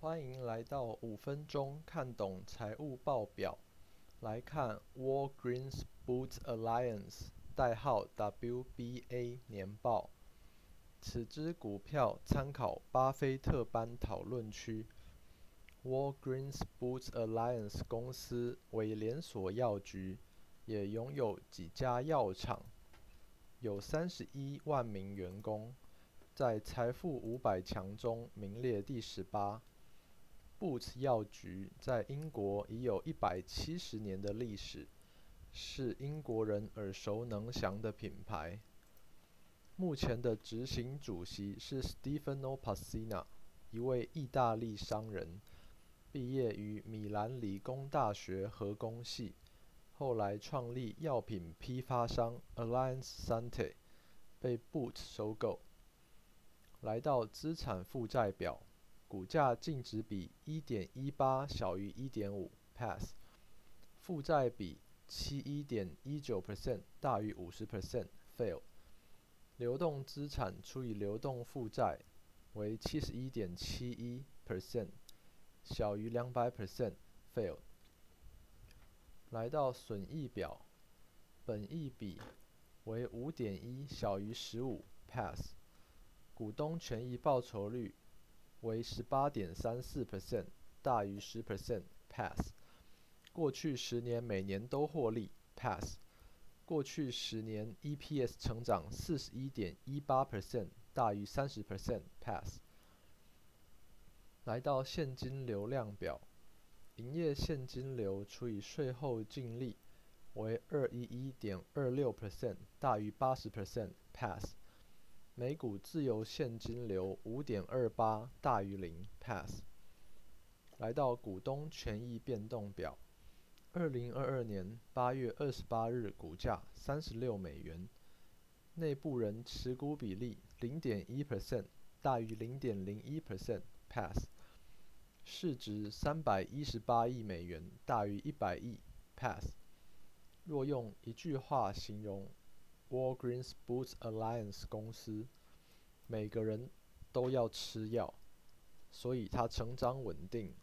欢迎来到五分钟看懂财务报表。来看 Walgreens Boots Alliance，代号 WBA 年报。此支股票参考巴菲特班讨论区。Walgreens Boots Alliance 公司为连锁药局，也拥有几家药厂，有三十一万名员工，在财富五百强中名列第十八。Boots 药局在英国已有一百七十年的历史，是英国人耳熟能详的品牌。目前的执行主席是 Stefano Pasina，一位意大利商人，毕业于米兰理工大学核工系，后来创立药品批发商 Alliance Sante，被 Boots 收购。来到资产负债表。股价净值比一点一八小于一点五，pass；负债比七一点一九 percent 大于五十 percent，fail；流动资产除以流动负债为七十一点七一 percent 小于两百 percent，fail。来到损益表，本益比为五点一小于十五，pass；股东权益报酬率。为十八点三四 percent，大于十 percent，pass。过去十年每年都获利，pass。过去十年 EPS 成长四十一点一八 percent，大于三十 percent，pass。来到现金流量表，营业现金流除以税后净利为二一一点二六 percent，大于八十 percent，pass。每股自由现金流五点二八大于零，pass。来到股东权益变动表，二零二二年八月二十八日股价三十六美元，内部人持股比例零点一 percent 大于零点零一 percent，pass。市值三百一十八亿美元大于一百亿，pass。若用一句话形容。Walgreens Boots Alliance 公司，每个人都要吃药，所以它成长稳定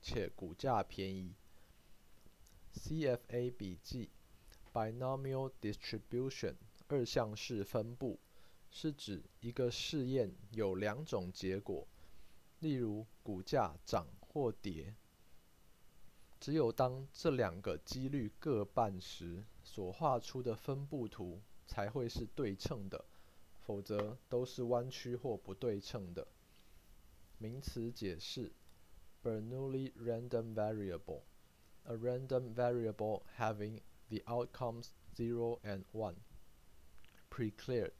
且股价便宜。CFA 笔记：Binomial Distribution 二项式分布是指一个试验有两种结果，例如股价涨或跌，只有当这两个几率各半时，所画出的分布图。才会是对称的，否则都是弯曲或不对称的。名词解释：Bernoulli random variable，a random variable having the outcomes zero and one. Precleared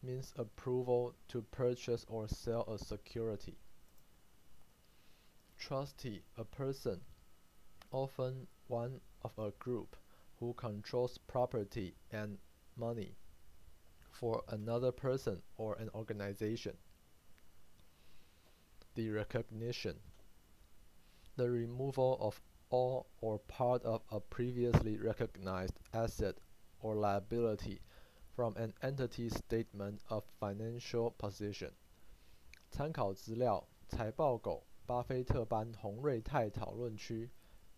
means approval to purchase or sell a security. Trustee, a person, often one of a group, who controls property and money for another person or an organization. The recognition, the removal of all or part of a previously recognized asset or liability from an entity's statement of financial position. 参考资料：财报狗、巴菲特班洪瑞泰讨论区、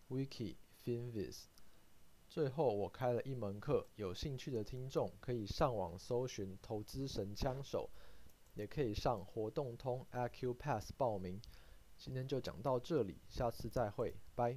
Wiki、Finviz。 最后，我开了一门课，有兴趣的听众可以上网搜寻“投资神枪手”，也可以上活动通 aq pass 报名。今天就讲到这里，下次再会，拜。